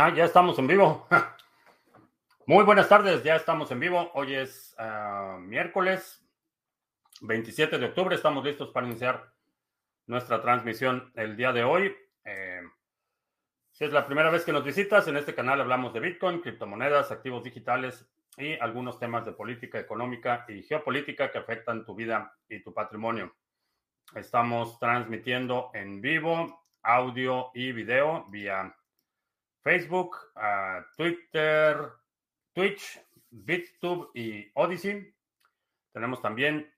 Ah, ya estamos en vivo. Muy buenas tardes, ya estamos en vivo. Hoy es uh, miércoles 27 de octubre. Estamos listos para iniciar nuestra transmisión el día de hoy. Eh, si es la primera vez que nos visitas, en este canal hablamos de Bitcoin, criptomonedas, activos digitales y algunos temas de política económica y geopolítica que afectan tu vida y tu patrimonio. Estamos transmitiendo en vivo audio y video vía Facebook, uh, Twitter, Twitch, BitTube y Odyssey. Tenemos también,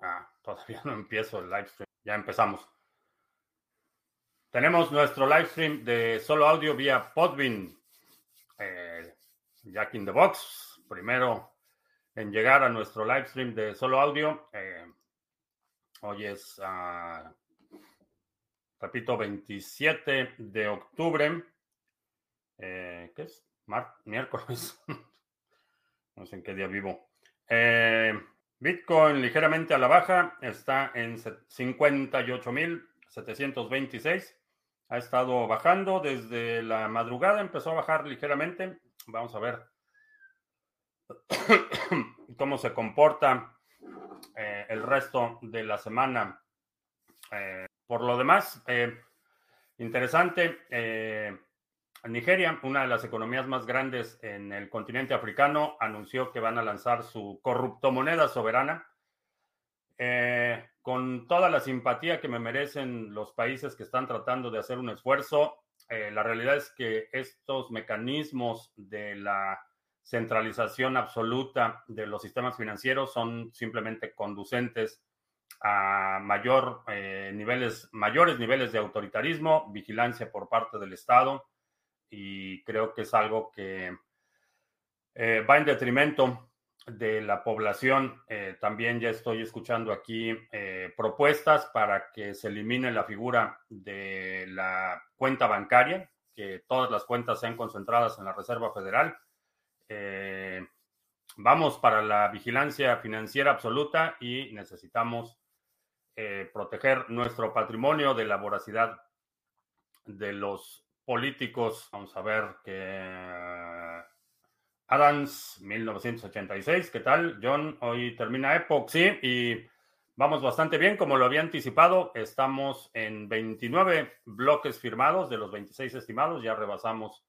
ah, todavía no empiezo el live stream, ya empezamos. Tenemos nuestro live stream de solo audio vía Podbean, eh, Jack in the Box, primero en llegar a nuestro live stream de solo audio. Eh, hoy es, uh, repito, 27 de octubre. Eh, ¿Qué es? Miércoles. no sé en qué día vivo. Eh, Bitcoin ligeramente a la baja, está en 58.726. Ha estado bajando desde la madrugada, empezó a bajar ligeramente. Vamos a ver cómo se comporta eh, el resto de la semana. Por lo demás, interesante. Nigeria, una de las economías más grandes en el continente africano, anunció que van a lanzar su corrupto moneda soberana. Eh, con toda la simpatía que me merecen los países que están tratando de hacer un esfuerzo, eh, la realidad es que estos mecanismos de la centralización absoluta de los sistemas financieros son simplemente conducentes a mayor, eh, niveles, mayores niveles de autoritarismo, vigilancia por parte del Estado y creo que es algo que eh, va en detrimento de la población. Eh, también ya estoy escuchando aquí eh, propuestas para que se elimine la figura de la cuenta bancaria, que todas las cuentas sean concentradas en la Reserva Federal. vamos para la vigilancia financiera absoluta y necesitamos proteger nuestro patrimonio de la voracidad de los políticos. Vamos a ver que Adams, 1986. ¿Qué tal, John? Hoy termina Epoch, sí, y vamos bastante bien, como lo había anticipado. Estamos en 29 bloques firmados de los 26 estimados. Ya rebasamos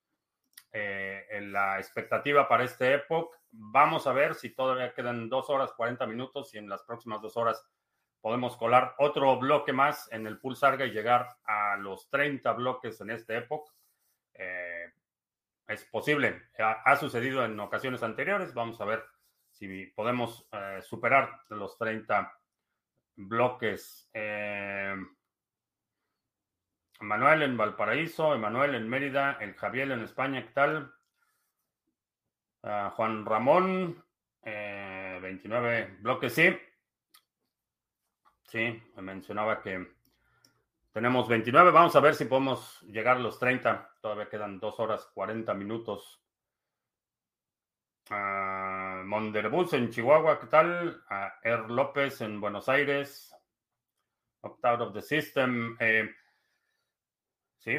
eh, la expectativa para este Epoch. Vamos a ver si todavía quedan dos horas 40 minutos y en las próximas dos horas podemos colar otro bloque más en el Pulsarga y llegar a los 30 bloques en esta época. Eh, es posible. Ha, sucedido en ocasiones anteriores. Vamos a ver si podemos eh, superar los 30 bloques. Eh, Manuel en Valparaíso, Emanuel en Mérida, el Javier en España, ¿qué tal? Ah, Juan Ramón, 29 bloques, sí. Sí, me mencionaba que tenemos 29. Vamos a ver si podemos llegar a los 30. Todavía quedan 2 horas 40 minutos. Uh, Monderbus en Chihuahua, ¿qué tal? Uh, Er López en Buenos Aires. Opt out of the system. Eh, sí,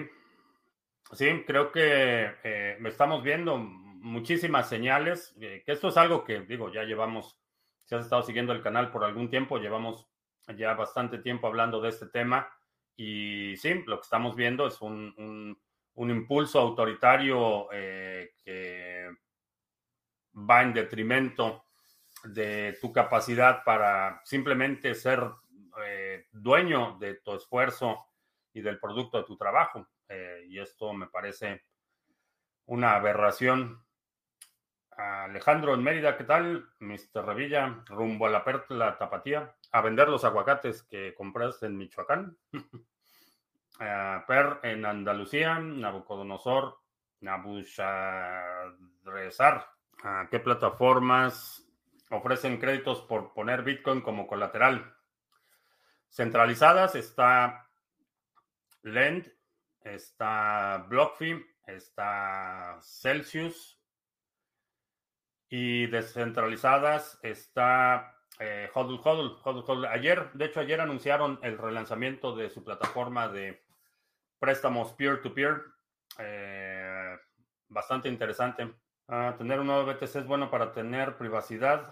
sí, creo que eh, estamos viendo muchísimas señales. Eh, que esto es algo que, digo, ya llevamos, si has estado siguiendo el canal por algún tiempo, llevamos ya bastante tiempo hablando de este tema. Y sí, lo que estamos viendo es un, impulso autoritario eh, que va en detrimento de tu capacidad para simplemente ser eh, dueño de tu esfuerzo y del producto de tu trabajo. Eh, y esto me parece una aberración Alejandro en Mérida, ¿qué tal? Mr. Revilla, rumbo a la Perla Tapatía, a vender los aguacates que compraste en Michoacán. per en Andalucía, Nabucodonosor, Nabuchadrezzar. ¿Qué plataformas ofrecen créditos por poner Bitcoin como colateral? Centralizadas está Lend, está BlockFi, está Celsius, y descentralizadas está eh, Hodl, Hodl, Ayer, de hecho, ayer anunciaron el relanzamiento de su plataforma de préstamos peer-to-peer. Eh, bastante interesante. Ah, tener un nuevo BTC es bueno para tener privacidad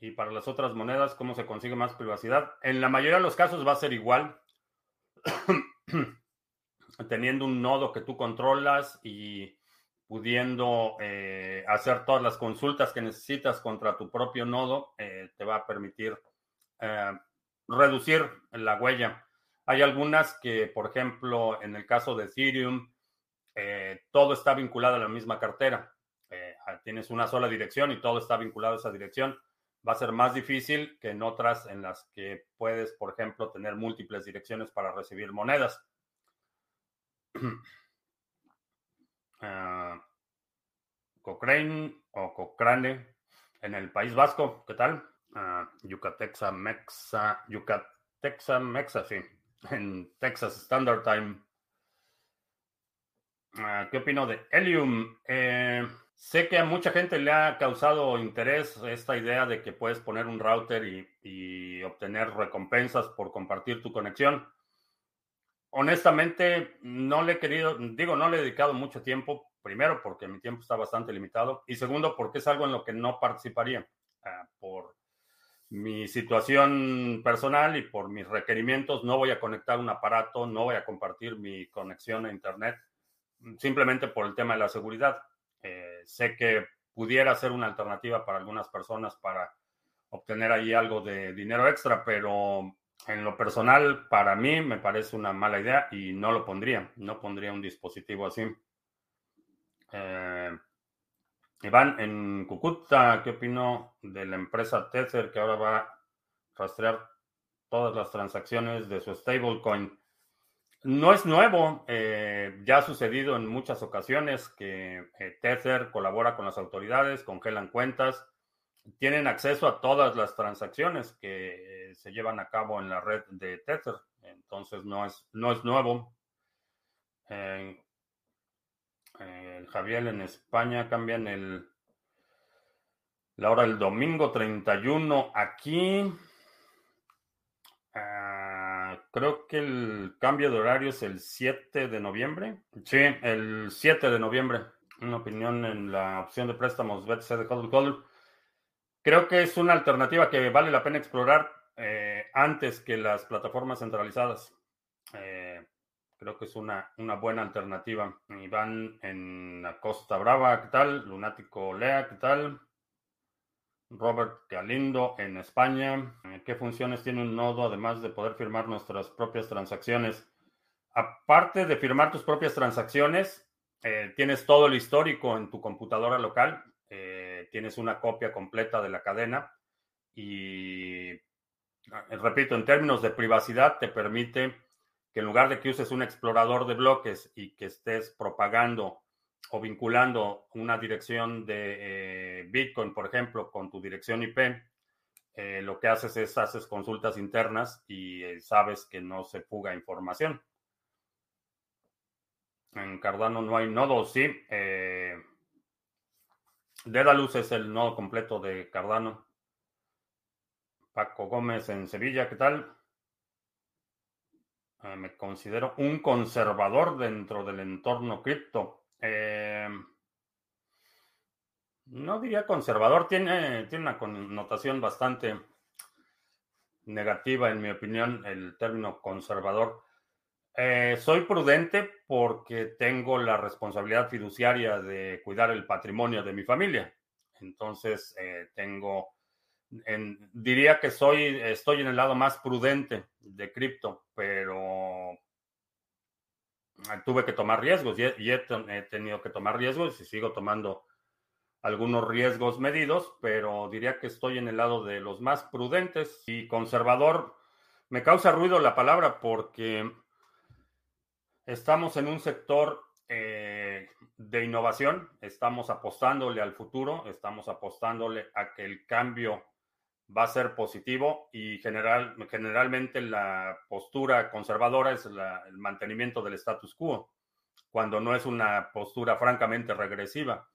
y para las otras monedas, ¿cómo se consigue más privacidad? En la mayoría de los casos va a ser igual. Teniendo un nodo que tú controlas y pudiendo eh, hacer todas las consultas que necesitas contra tu propio nodo, eh, te va a permitir eh, reducir la huella. Hay algunas que, por ejemplo, en el caso de Ethereum, todo está vinculado a la misma cartera. tienes una sola dirección y todo está vinculado a esa dirección. Va a ser más difícil que en otras en las que puedes, por ejemplo, tener múltiples direcciones para recibir monedas. Uh, Cochrane o Cochrane en el País Vasco, ¿qué tal? Uh, Yucatexa Mexa, Yucatexa Mexa, sí, en Texas Standard Time. Ah, ¿Qué opino de Helium? Eh, sé que a mucha gente le ha causado interés esta idea de que puedes poner un router y obtener recompensas por compartir tu conexión honestamente, no le he querido, digo, no le he dedicado mucho tiempo, primero porque mi tiempo está bastante limitado y segundo porque es algo en lo que no participaría ah, por mi situación personal y por mis requerimientos. No voy a conectar un aparato, no voy a compartir mi conexión a Internet, simplemente por el tema de la seguridad. Eh, sé que pudiera ser una alternativa para algunas personas para obtener ahí algo de dinero extra, pero en lo personal, para mí me parece una mala idea y no lo pondría. No pondría un dispositivo así. Eh, Iván, en Cucuta, ¿qué opino de la empresa Tether que ahora va a rastrear todas las transacciones de su stablecoin? No es nuevo, eh, ya ha sucedido en muchas ocasiones que eh, Tether colabora con las autoridades, congelan cuentas tienen acceso a todas las transacciones que se llevan a cabo en la red de Tether. Entonces no es, no es nuevo. Eh, Javier en España cambian el la hora del domingo 31 aquí. Ah, creo que el cambio de horario es el 7 de noviembre. Sí, el 7 de noviembre. Una opinión en la opción de préstamos BTC de Hodl Creo que es una alternativa que vale la pena explorar eh, antes que las plataformas centralizadas. Eh, creo que es una, una buena alternativa. Iván en la Costa Brava, ¿qué tal? Lunático Lea, ¿qué tal? Robert Galindo en España. Eh, ¿Qué funciones tiene un nodo además de poder firmar nuestras propias transacciones? Aparte de firmar tus propias transacciones, tienes todo el histórico en tu computadora local tienes una copia completa de la cadena y, ah, repito, en términos de privacidad, te permite que en lugar de que uses un explorador de bloques y que estés propagando o vinculando una dirección de eh, Bitcoin, por ejemplo, con tu dirección IP, eh, lo que haces es haces consultas internas y eh, sabes que no se fuga información. En Cardano no hay nodos, sí. Dedalus es el nodo completo de Cardano. Paco Gómez en Sevilla, ¿qué tal? Eh, me considero un conservador dentro del entorno cripto. Eh, no diría conservador, tiene, tiene una connotación bastante negativa, en mi opinión, el término conservador. Eh, soy prudente porque tengo la responsabilidad fiduciaria de cuidar el patrimonio de mi familia. Entonces, eh, tengo, diría que soy, estoy en el lado más prudente de cripto, pero eh, tuve que tomar riesgos y, he, tenido que tomar riesgos y sigo tomando algunos riesgos medidos, pero diría que estoy en el lado de los más prudentes y conservador. Me causa ruido la palabra porque Estamos en un sector eh, de innovación, estamos apostándole al futuro, estamos apostándole a que el cambio va a ser positivo y general, generalmente la postura conservadora es el mantenimiento del status quo, cuando no es una postura francamente regresiva.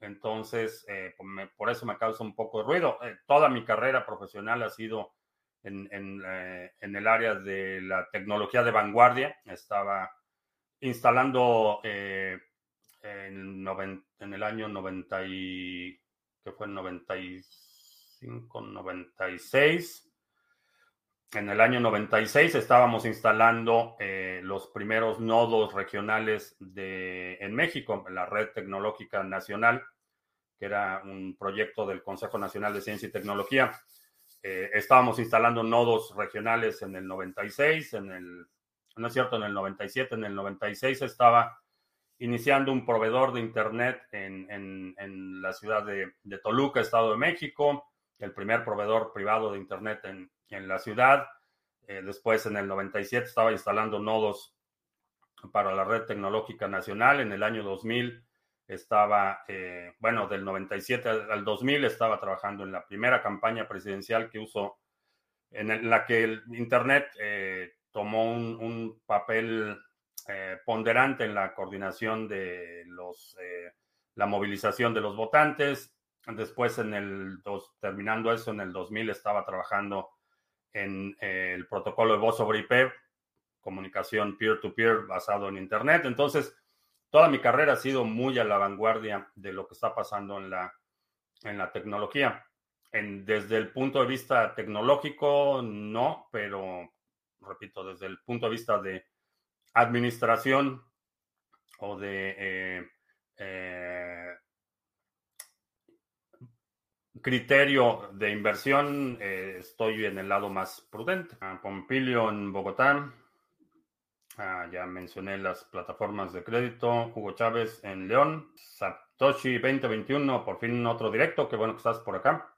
Entonces, eh, por eso me causa un poco de ruido. Eh, toda mi carrera profesional ha sido en, en, el área de la tecnología de vanguardia. Estaba instalando eh, en, el año 90 y, que fue en 95, 96. En el año 96 estábamos instalando eh, los primeros nodos regionales de, en México, la Red Tecnológica Nacional, que era un proyecto del Consejo Nacional de Ciencia y Tecnología. Eh, estábamos instalando nodos regionales en el 96, en el, no es cierto, en el 97, en el 96 estaba iniciando un proveedor de Internet en, la ciudad de, Toluca, Estado de México, el primer proveedor privado de Internet en, la ciudad. Eh, después, en el 97, estaba instalando nodos para la red tecnológica nacional. En el año 2000 estaba, eh, bueno, del 97 al 2000 estaba trabajando en la primera campaña presidencial que usó, en la que el Internet eh, tomó un papel eh, ponderante en la coordinación de los, eh, la movilización de los votantes. Después, en el dos, terminando eso, en el 2000 estaba trabajando en eh, el protocolo de voz sobre IP, comunicación peer-to-peer basado en Internet. Entonces, toda mi carrera ha sido muy a la vanguardia de lo que está pasando en la, en la tecnología. En, desde el punto de vista tecnológico, no, pero repito, desde el punto de vista de administración o de eh, eh, criterio de inversión, eh, estoy en el lado más prudente. Ah, Pompilio en Bogotá. Ah, ya mencioné las plataformas de crédito. Hugo Chávez en León. Satoshi 2021, por fin otro directo. Qué bueno que estás por acá.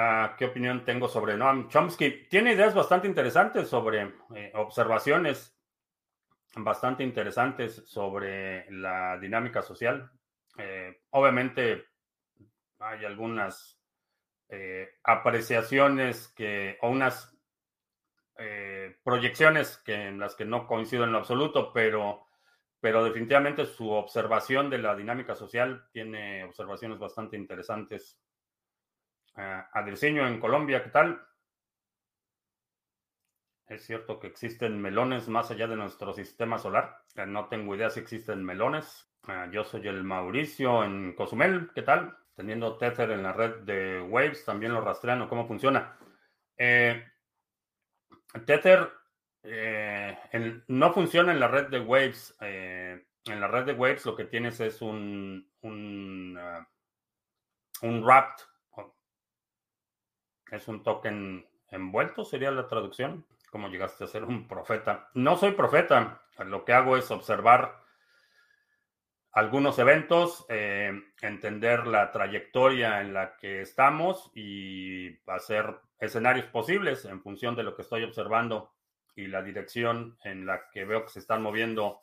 Ah, ¿Qué opinión tengo sobre Noam Chomsky? Tiene ideas bastante interesantes sobre eh, observaciones bastante interesantes sobre la dinámica social. Eh, obviamente hay algunas eh, apreciaciones que, o unas proyecciones que, en las que no coincido en lo absoluto, pero, pero definitivamente su observación de la dinámica social tiene observaciones bastante interesantes Uh, en Colombia, ¿qué tal? ¿Es cierto que existen melones más allá de nuestro sistema solar? Eh, no tengo idea si existen melones. Ah, yo soy el Mauricio en Cozumel, ¿qué tal? Teniendo Tether en la red de Waves, también lo rastrean cómo funciona. Eh, Tether eh, no funciona en la red de Waves. en la red de Waves lo que tienes es un, un, uh, un wrapped es un token envuelto, sería la traducción. ¿Cómo llegaste a ser un profeta? No soy profeta. Lo que hago es observar algunos eventos, eh, entender la trayectoria en la que estamos y hacer escenarios posibles en función de lo que estoy observando y la dirección en la que veo que se están moviendo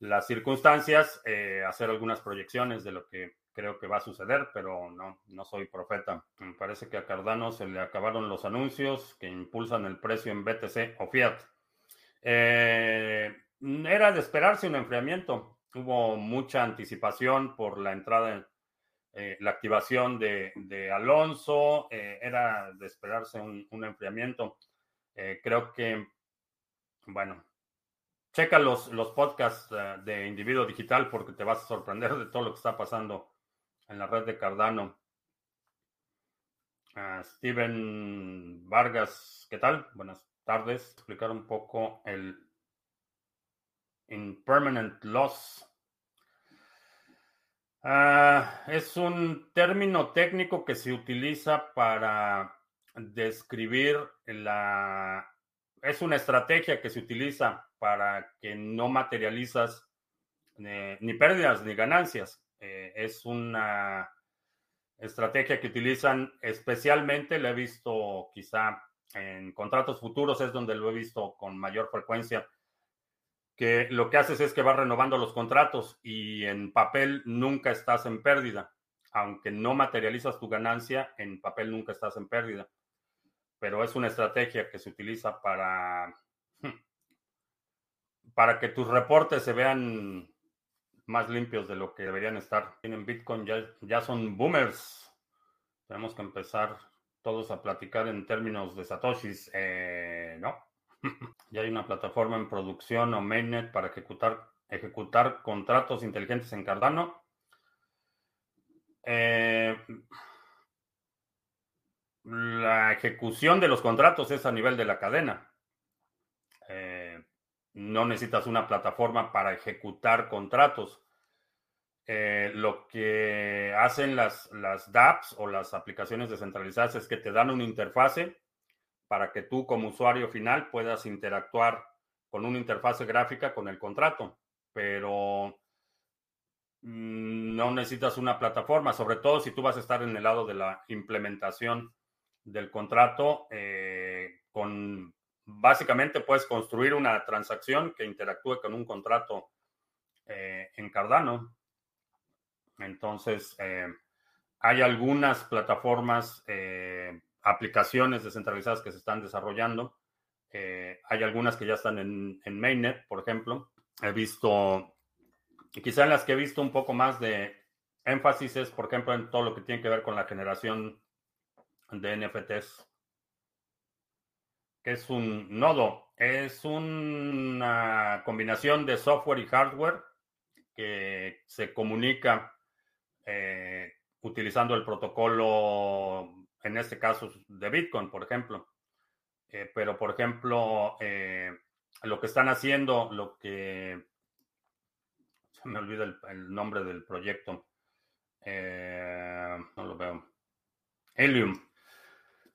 las circunstancias, eh, hacer algunas proyecciones de lo que creo que va a suceder, pero no, no soy profeta. Me parece que a Cardano se le acabaron los anuncios que impulsan el precio en BTC o Fiat. Eh, era de esperarse un enfriamiento. Hubo mucha anticipación por la entrada, eh, la activación de, Alonso. Eh, era de esperarse un, un enfriamiento. creo que, bueno, checa los, los podcasts de Individuo Digital porque te vas a sorprender de todo lo que está pasando en la red de Cardano. Steven Vargas, ¿qué tal? Buenas tardes. Explicar un poco el impermanent loss. Ah, es un término técnico que se utiliza para describir la... Es una estrategia que se utiliza para que no materializas eh, ni pérdidas ni ganancias. Eh, es una estrategia que utilizan especialmente, lo he visto quizá en contratos futuros, es donde lo he visto con mayor frecuencia, que lo que haces es que vas renovando los contratos y en papel nunca estás en pérdida. Aunque no materializas tu ganancia, en papel nunca estás en pérdida. Pero es una estrategia que se utiliza para, para que tus reportes se vean más limpios de lo que deberían estar. Tienen Bitcoin, ya, ya son boomers. Tenemos que empezar todos a platicar en términos de satoshis. Eh, no. ya hay una plataforma en producción o mainnet para ejecutar ejecutar contratos inteligentes en Cardano. Eh, la ejecución de los contratos es a nivel de la cadena. Eh, no necesitas una plataforma para ejecutar contratos. Eh, lo que hacen las, las dApps o las aplicaciones descentralizadas es que te dan una interfase para que tú como usuario final puedas interactuar con una interfase gráfica con el contrato, pero mm, no necesitas una plataforma, sobre todo si tú vas a estar en el lado de la implementación del contrato, eh, con básicamente puedes construir una transacción que interactúe con un contrato eh, en Cardano. Entonces, eh, hay algunas plataformas, aplicaciones descentralizadas que se están desarrollando. hay algunas que ya están en, en, Mainnet, por ejemplo. He visto, quizá en las que he visto un poco más de énfasis es, por ejemplo, en todo lo que tiene que ver con la generación de NFTs. Que es un nodo? Es una combinación de software y hardware que se comunica eh, utilizando el protocolo, en este caso de Bitcoin, por ejemplo. Eh, pero, por ejemplo, eh, lo que están haciendo, lo que... Se me olvida el, nombre del proyecto. no lo veo. Helium.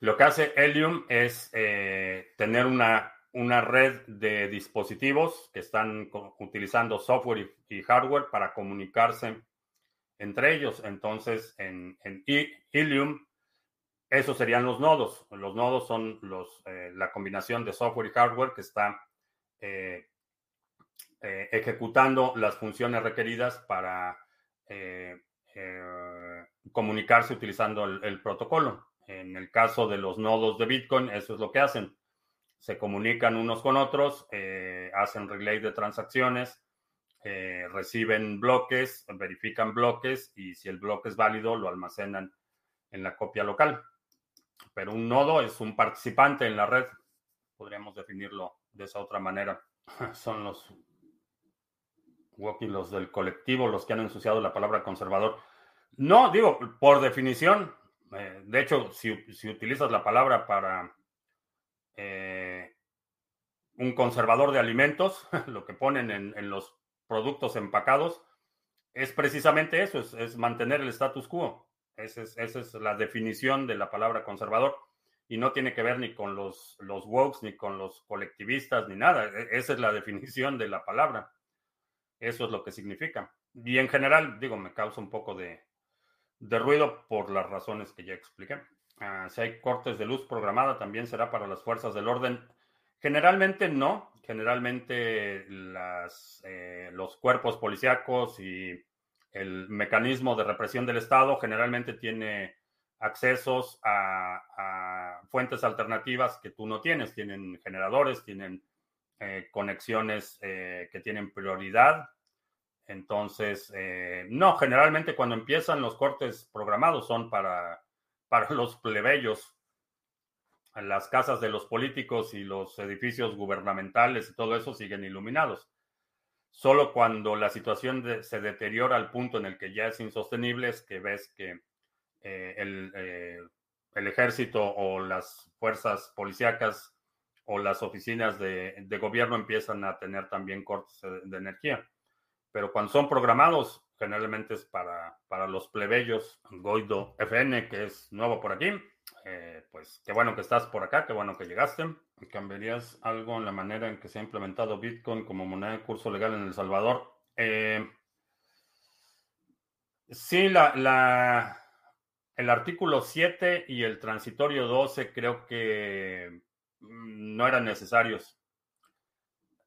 Lo que hace Helium es eh, tener una, una, red de dispositivos que están utilizando software y, hardware para comunicarse entre ellos. Entonces, en, Helium, esos serían los nodos. Los nodos son los, eh, la combinación de software y hardware que está eh, ejecutando las funciones requeridas para comunicarse utilizando el protocolo. En el caso de los nodos de Bitcoin, eso es lo que hacen. Se comunican unos con otros, eh, hacen relay de transacciones, eh, reciben bloques, verifican bloques y si el bloque es válido, lo almacenan en la copia local. Pero un nodo es un participante en la red. Podríamos definirlo de esa otra manera. Son los los del colectivo los que han ensuciado la palabra conservador. No, digo, por definición, eh, de hecho, si, utilizas la palabra para eh, un conservador de alimentos, lo que ponen en, los productos empacados, es precisamente eso, es, mantener el status quo. Esa es, la definición de la palabra conservador. Y no tiene que ver ni con los, los wokes, ni con los colectivistas, ni nada. E, esa es la definición de la palabra. Eso es lo que significa. Y en general, digo, me causa un poco de, de ruido por las razones que ya expliqué. Ah, si hay cortes de luz programada, también será para las fuerzas del orden. Generalmente no. Generalmente las, eh, los cuerpos policíacos y el mecanismo de represión del Estado generalmente tiene accesos a, fuentes alternativas que tú no tienes. Tienen generadores, tienen eh, conexiones eh, que tienen prioridad entonces, eh, no, generalmente cuando empiezan los cortes programados son para, para los plebeyos. Las casas de los políticos y los edificios gubernamentales y todo eso siguen iluminados. Solo cuando la situación se deteriora al punto en el que ya es insostenible es que ves que eh, el, eh, el, ejército o las fuerzas policíacas o las oficinas de, de gobierno empiezan a tener también cortes de energía pero cuando son programados, generalmente es para, para los plebeyos. Goido FN, que es nuevo por aquí. Eh, pues qué bueno que estás por acá, qué bueno que llegaste. ¿Cambiarías algo en la manera en que se ha implementado Bitcoin como moneda de curso legal en El Salvador? Eh, sí, la, la, el artículo 7 y el transitorio 12 creo que mm, no eran necesarios.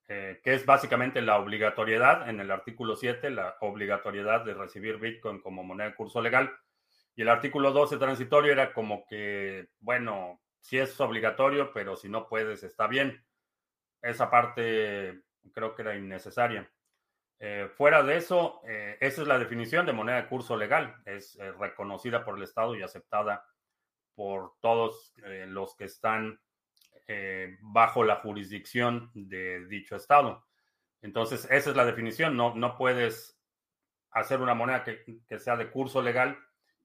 Eh, que es básicamente la obligatoriedad en el artículo 7, la obligatoriedad de recibir Bitcoin como moneda de curso legal. Y el artículo 12 transitorio era como que, bueno, si es obligatorio, pero si no puedes, está bien. Esa parte creo que era innecesaria. Eh, fuera de eso, eh, esa es la definición de moneda de curso legal. Es reconocida por el Estado y aceptada por todos los que están eh, bajo la jurisdicción de dicho estado. Entonces, esa es la definición. No, no puedes hacer una moneda que, que sea de curso legal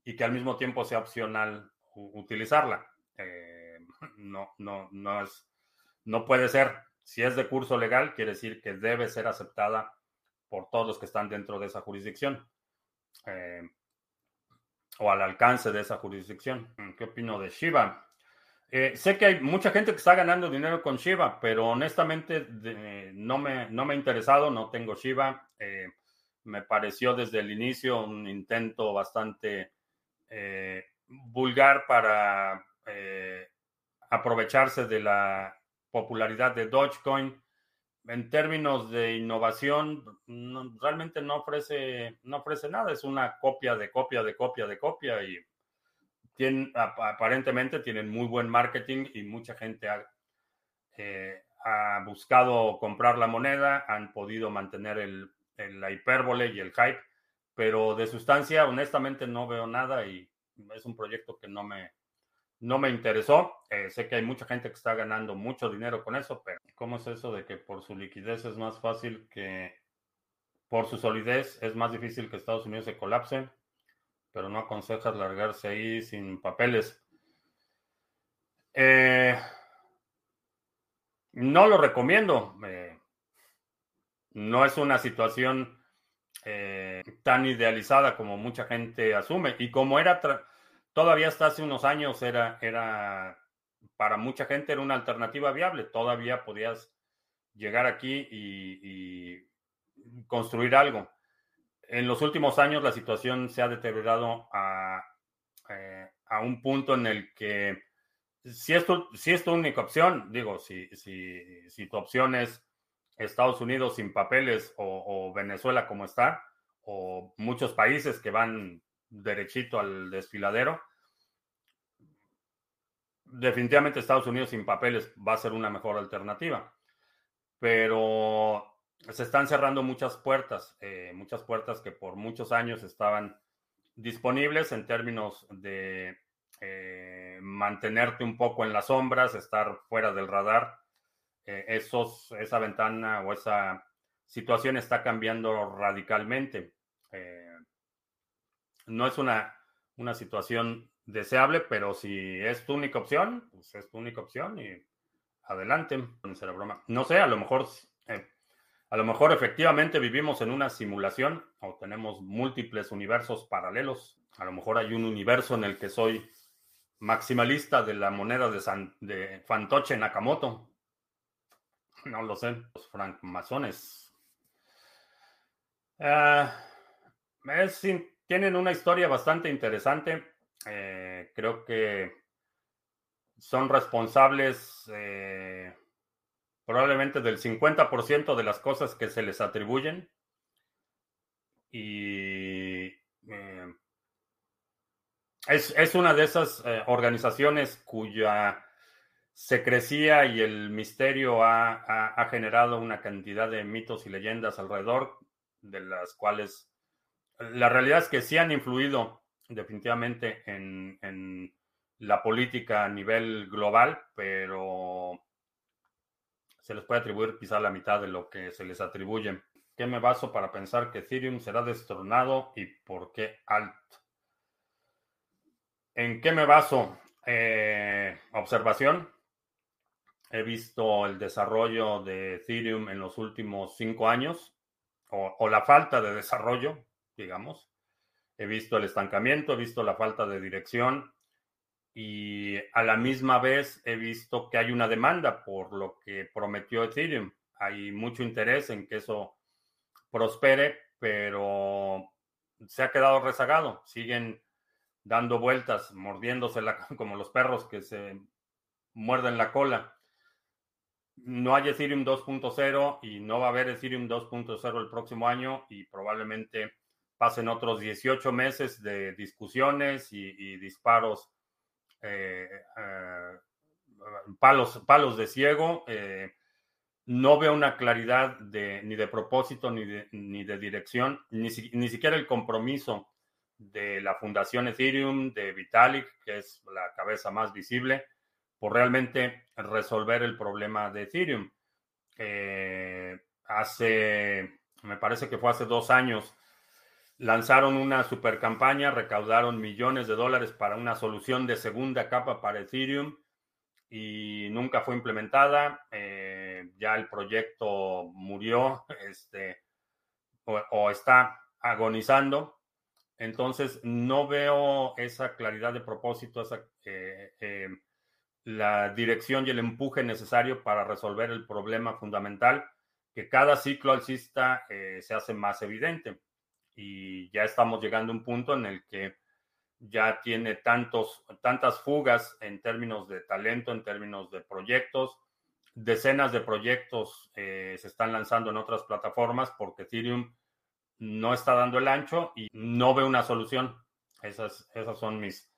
y que al mismo tiempo sea opcional utilizarla. Eh, no, no, no es, no puede ser. Si es de curso legal, quiere decir que debe ser aceptada por todos los que están dentro de esa jurisdicción eh, o al alcance de esa jurisdicción. ¿Qué opino de Shiba? Eh, sé que hay mucha gente que está ganando dinero con Shiba, pero honestamente no, me, no me ha interesado, no tengo Shiba. me pareció desde el inicio un intento bastante vulgar para eh, aprovecharse de la popularidad de Dogecoin. En términos de innovación, realmente no ofrece, no ofrece nada. Es una copia de copia de copia de copia y tienen, aparentemente tienen muy buen marketing y mucha gente ha, eh, buscado comprar la moneda, han podido mantener el, la hipérbole y el hype, pero de sustancia, honestamente, no veo nada y es un proyecto que no me, no me interesó. Eh, sé que hay mucha gente que está ganando mucho dinero con eso, pero ¿cómo es eso de que por su liquidez es más fácil que por su solidez es más difícil que Estados Unidos se colapse, pero no aconsejas largarse ahí sin papeles? Eh, no lo recomiendo. Eh, no es una situación tan idealizada como mucha gente asume. Y como era todavía hasta hace unos años era, era, para mucha gente era una alternativa viable. Todavía podías llegar aquí y, construir algo. En los últimos años la situación se ha deteriorado a, eh, a un punto en el que si es tu, si es tu única opción, digo, si, si, si tu opción es Estados Unidos sin papeles o, o Venezuela como está, o muchos países que van derechito al desfiladero. Definitivamente Estados Unidos sin papeles va a ser una mejor alternativa, pero se están cerrando muchas puertas, eh, muchas puertas que por muchos años estaban disponibles en términos de eh, mantenerte un poco en las sombras, estar fuera del radar. Eh, esos, esa ventana o esa situación está cambiando radicalmente. No es una, una situación deseable, pero si es tu única opción, pues es tu única opción y adelante. broma. No sé, a lo mejor, a lo mejor efectivamente vivimos en una simulación o tenemos múltiples universos paralelos. A lo mejor hay un universo en el que soy maximalista de la moneda de, San, de Fantoche Nakamoto. No lo sé. Los francmasones. Es tienen una historia bastante interesante. Eh, creo que son responsables eh, probablemente del 50% de las cosas que se les atribuyen. Y eh, es, una de esas organizaciones cuya secrecía y el misterio ha generado una cantidad de mitos y leyendas alrededor, de las cuales la realidad es que sí han influido definitivamente en, la política a nivel global, pero se les puede atribuir quizá la mitad de lo que se les atribuye. ¿Qué me baso para pensar que Ethereum será destronado y por qué alt? ¿En qué me baso? Eh, observación. He visto el desarrollo de Ethereum en los últimos cinco años, o la falta de desarrollo, digamos. He visto el estancamiento, he visto la falta de dirección y a la misma vez he visto que hay una demanda por lo que prometió Ethereum. Hay mucho interés en que eso prospere, pero se ha quedado rezagado. Siguen dando vueltas, mordiéndose como los perros que se muerden la cola. No hay Ethereum 2.0 y no va a haber Ethereum 2.0 el próximo año y probablemente pasen otros 18 meses de discusiones y, disparos, eh, eh, palos, palos de ciego. Eh, no veo una claridad de, ni de propósito ni de, ni de dirección, ni, ni, siquiera el compromiso de la Fundación Ethereum, de Vitalik, que es la cabeza más visible, por realmente resolver el problema de Ethereum hace, me parece que fue hace dos años, lanzaron una super campaña, recaudaron millones de dólares para una solución de segunda capa para Ethereum y nunca fue implementada. Eh, ya el proyecto murió este, o, está agonizando. Entonces, no veo esa claridad de propósito, esa, eh, eh, la dirección y el empuje necesario para resolver el problema fundamental que cada ciclo alcista se hace más evidente. Y ya estamos llegando a un punto en el que ya tiene tantos, tantas fugas en términos de talento, en términos de proyectos. Decenas de proyectos eh, se están lanzando en otras plataformas porque Ethereum no está dando el ancho y no ve una solución. Esas, esas son mis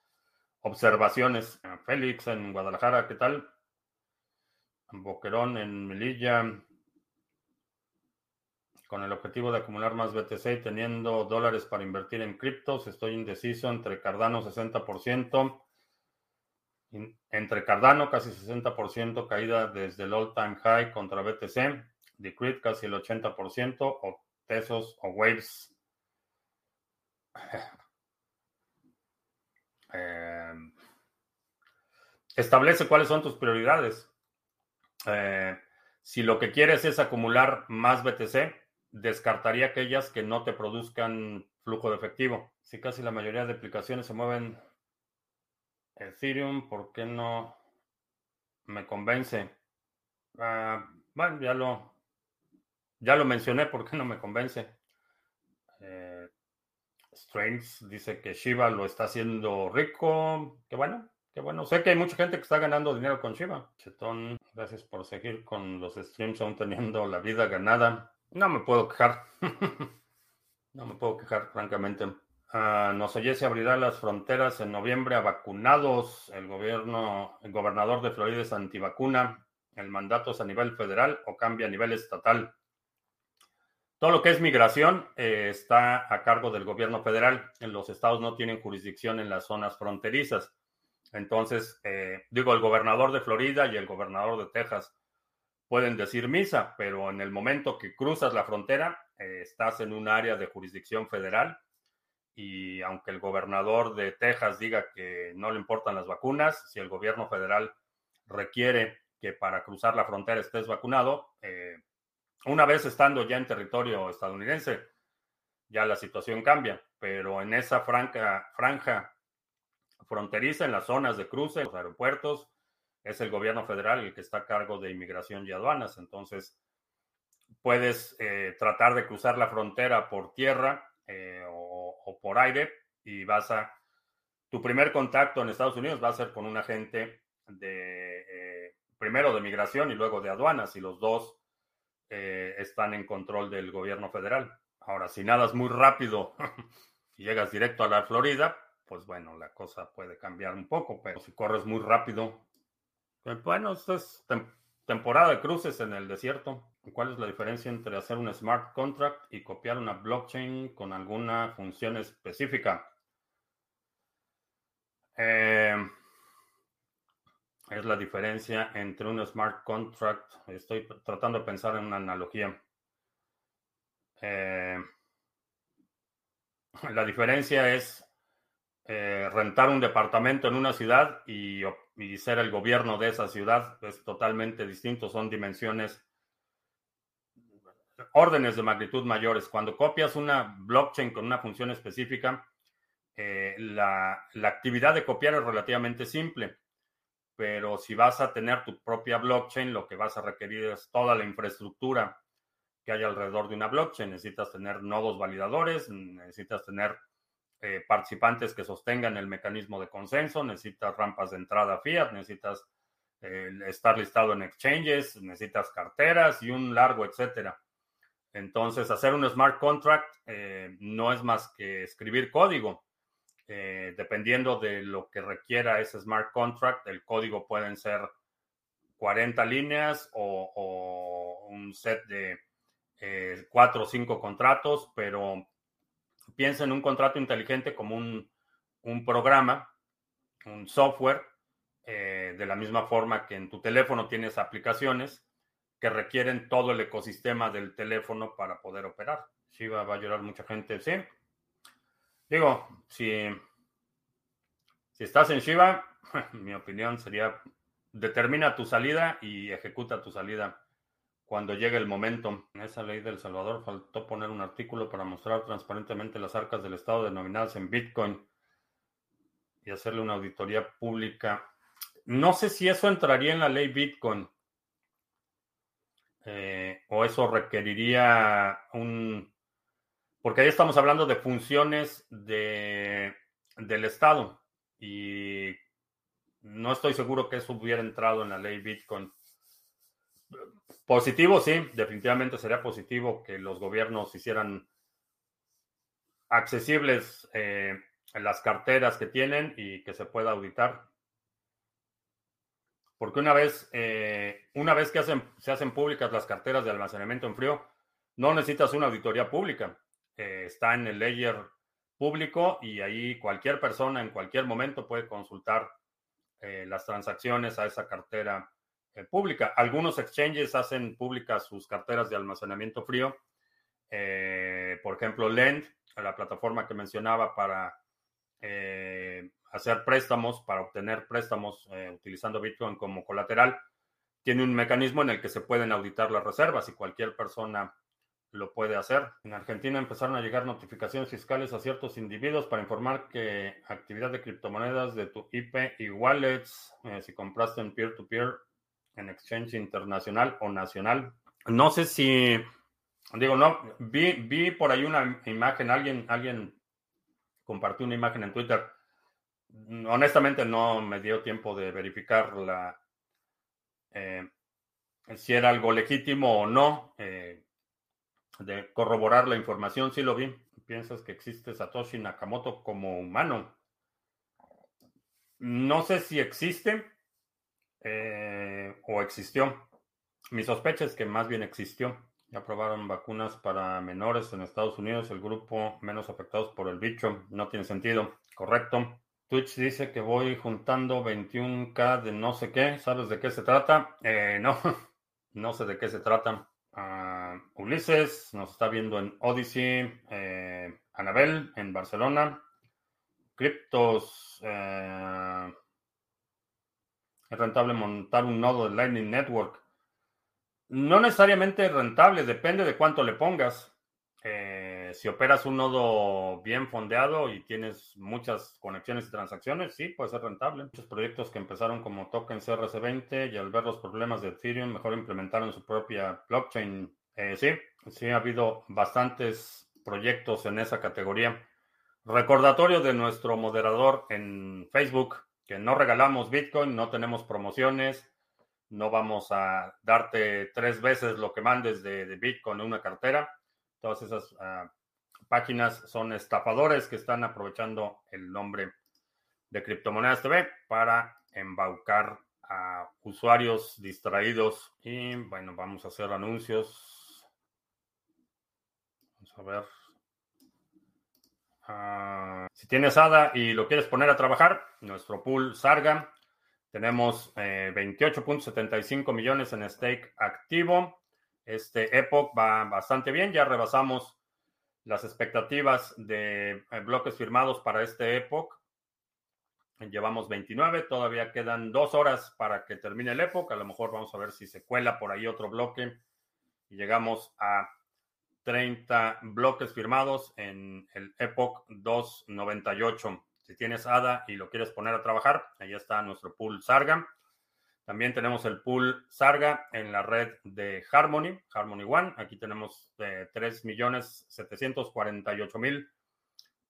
observaciones. Félix en Guadalajara, ¿qué tal? Boquerón en Melilla, con el objetivo de acumular más BTC y teniendo dólares para invertir en criptos. Estoy indeciso entre Cardano 60%, entre Cardano casi 60%, caída desde el all-time high contra BTC, Decreed casi el 80%, o Tesos o Waves. Eh, establece cuáles son tus prioridades. Eh, si lo que quieres es acumular más BTC, descartaría aquellas que no te produzcan flujo de efectivo. Si casi la mayoría de aplicaciones se mueven Ethereum, ¿por qué no me convence? Ah, bueno, ya lo, ya lo mencioné, ¿por qué no me convence? Eh, dice que Shiba lo está haciendo rico. Qué bueno, qué bueno. Sé que hay mucha gente que está ganando dinero con Shiba. Chetón, gracias por seguir con los streams aún teniendo la vida ganada. No me puedo quejar. no me puedo quejar, francamente. Uh, nos oye si abrirá las fronteras en noviembre a vacunados. El gobierno, el gobernador de Florida es antivacuna. El mandato es a nivel federal o cambia a nivel estatal. Todo lo que es migración eh, está a cargo del gobierno federal. Los estados no tienen jurisdicción en las zonas fronterizas. Entonces, eh, digo, el gobernador de Florida y el gobernador de Texas pueden decir misa, pero en el momento que cruzas la frontera, eh, estás en un área de jurisdicción federal y aunque el gobernador de Texas diga que no le importan las vacunas, si el gobierno federal requiere que para cruzar la frontera estés vacunado, eh, una vez estando ya en territorio estadounidense, ya la situación cambia, pero en esa franja, franja fronteriza, en las zonas de cruce, los aeropuertos, es el gobierno federal el que está a cargo de inmigración y aduanas. Entonces, puedes eh, tratar de cruzar la frontera por tierra eh, o, por aire y vas a... Tu primer contacto en Estados Unidos va a ser con un agente de, eh, primero de migración y luego de aduanas, y los dos están en control del gobierno federal. Ahora, si nadas muy rápido y llegas directo a la Florida, pues bueno, la cosa puede cambiar un poco, pero si corres muy rápido, eh, bueno, esto es temporada de cruces en el desierto. ¿Cuál es la diferencia entre hacer un smart contract y copiar una blockchain con alguna función específica? Eh, es la diferencia entre un smart contract. Estoy tratando de pensar en una analogía. Eh, la diferencia es rentar un departamento en una ciudad y y ser el gobierno de esa ciudad es totalmente distinto, son dimensiones, órdenes de magnitud mayores. Cuando copias una blockchain con una función específica, eh, la, la actividad de copiar es relativamente simple, pero si vas a tener tu propia blockchain, lo que vas a requerir es toda la infraestructura que hay alrededor de una blockchain. Necesitas tener nodos validadores, necesitas tener eh, participantes que sostengan el mecanismo de consenso, necesitas rampas de entrada fiat, necesitas eh, estar listado en exchanges, necesitas carteras y un largo etcétera. Entonces, hacer un smart contract eh, no es más que escribir código. dependiendo de lo que requiera ese smart contract, el código pueden ser 40 líneas o, o un set de cuatro o cinco contratos, pero piensa en un contrato inteligente como un, programa, un software, eh, de la misma forma que en tu teléfono tienes aplicaciones que requieren todo el ecosistema del teléfono para poder operar. Shiba va a llorar mucha gente, sí. Digo, si, si estás en Shiba, mi opinión sería, determina tu salida y ejecuta tu salida cuando llegue el momento. En esa ley del Salvador faltó poner un artículo para mostrar transparentemente las arcas del Estado denominadas en Bitcoin y hacerle una auditoría pública. No sé si eso entraría en la ley Bitcoin eh, o eso requeriría un... Porque ahí estamos hablando de funciones de, del Estado y no estoy seguro que eso hubiera entrado en la ley Bitcoin. Positivo, sí, definitivamente sería positivo que los gobiernos hicieran accesibles eh, las carteras que tienen y que se pueda auditar. Porque una vez, eh, una vez que se hacen públicas las carteras de almacenamiento en frío, no necesitas una auditoría pública. Eh, está en el layer público y ahí cualquier persona en cualquier momento puede consultar las transacciones a esa cartera pública. Algunos exchanges hacen públicas sus carteras de almacenamiento frío. por ejemplo, Lend, la plataforma que mencionaba para hacer préstamos, para obtener préstamos eh, utilizando Bitcoin como colateral, tiene un mecanismo en el que se pueden auditar las reservas y cualquier persona lo puede hacer. En Argentina empezaron a llegar notificaciones fiscales a ciertos individuos para informar que actividad de criptomonedas de tu IP y wallets, eh, si compraste en peer-to-peer, en exchange internacional o nacional. No sé si, digo, no, vi, vi por ahí una imagen, alguien, alguien compartió una imagen en Twitter honestamente no me dio tiempo de verificar la, eh, si era algo legítimo o no, eh, de corroborar la información, sí lo vi. ¿Piensas que existe Satoshi Nakamoto como humano? No sé si existe eh, o existió. Mi sospecha es que más bien existió. Ya aprobaron vacunas para menores en Estados Unidos, el grupo menos afectados por el bicho. No tiene sentido. Correcto. Twitch dice que voy juntando 21k de no sé qué. ¿Sabes de qué se trata? Eh, no, no sé de qué se trata. Ah, Ulises nos está viendo en Odyssey. Eh, Anabel en Barcelona. Criptos. Eh, es rentable montar un nodo de Lightning Network. No necesariamente rentable, depende de cuánto le pongas. Eh, si operas un nodo bien fondeado y tienes muchas conexiones y transacciones, sí, puede ser rentable. Muchos proyectos que empezaron como tokens RC20 y al ver los problemas de Ethereum, mejor implementaron su propia blockchain. Eh, sí, sí, ha habido bastantes proyectos en esa categoría. Recordatorio de nuestro moderador en Facebook, que no regalamos Bitcoin, no tenemos promociones, no vamos a darte tres veces lo que mandes de, Bitcoin en una cartera. Todas esas ah, páginas son estafadores que están aprovechando el nombre de Criptomonedas TV para embaucar a usuarios distraídos. Y bueno, vamos a hacer anuncios. Vamos a ver. Ah, si tienes ADA y lo quieres poner a trabajar, nuestro pool Sarga, tenemos 28.75 eh, millones en stake activo. Este Epoch va bastante bien, ya rebasamos las expectativas de eh, bloques firmados para este Epoch. Llevamos 29, todavía quedan dos horas para que termine el Epoch. A lo mejor vamos a ver si se cuela por ahí otro bloque y llegamos a 30 bloques firmados en el Epoch 298. Si tienes ADA y lo quieres poner a trabajar, ahí está nuestro pool Sarga. También tenemos el pool Sarga en la red de Harmony, Harmony One. Aquí tenemos eh, 3.748.000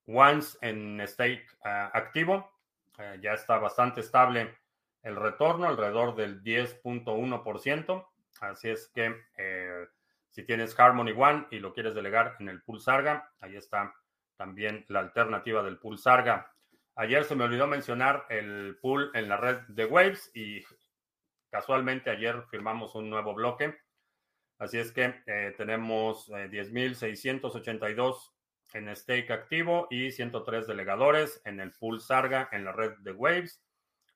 ones en stake ah, activo. Eh, ya está bastante estable el retorno, alrededor del 10.1%. Así es que eh, si tienes Harmony One y lo quieres delegar en el pool Sarga, ahí está también la alternativa del pool Sarga. Ayer se me olvidó mencionar el pool en la red de Waves y Casualmente ayer firmamos un nuevo bloque, así es que eh, tenemos 10.682 eh, en stake activo y 103 delegadores en el pool Sarga en la red de Waves.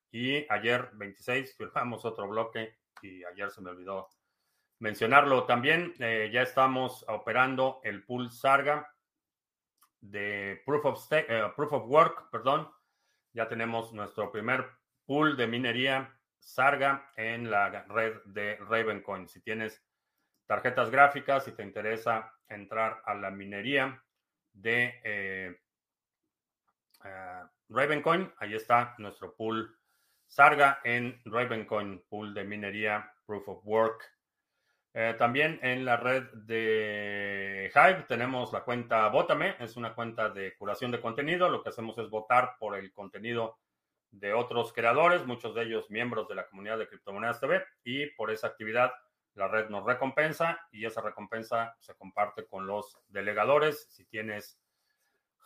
Y ayer 26 firmamos otro bloque y ayer se me olvidó mencionarlo también. Eh, ya estamos operando el pool Sarga de Proof of, eh, Proof of Work, perdón. Ya tenemos nuestro primer pool de minería Sarga en la red de Ravencoin. Si tienes tarjetas gráficas, si te interesa entrar a la minería de eh, Ravencoin, ahí está nuestro pool Sarga en Ravencoin, pool de minería Proof of Work. Eh, también en la red de Hive tenemos la cuenta Votame, es una cuenta de curación de contenido. Lo que hacemos es votar por el contenido de otros creadores, muchos de ellos miembros de la comunidad de Criptomonedas TV, y por esa actividad la red nos recompensa y esa recompensa se comparte con los delegadores. Si tienes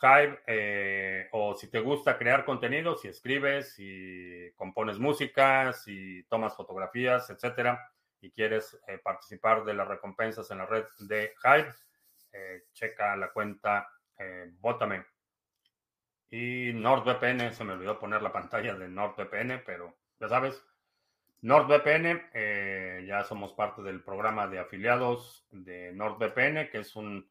Hive eh, o si te gusta crear contenido, si escribes, si compones música, si tomas fotografías, etcétera, y quieres eh, participar de las recompensas en la red de Hive, eh, checa la cuenta Bótame. Y NordVPN, se me olvidó poner la pantalla de NordVPN, pero ya sabes, NordVPN, ya somos parte del programa de afiliados de NordVPN, que es un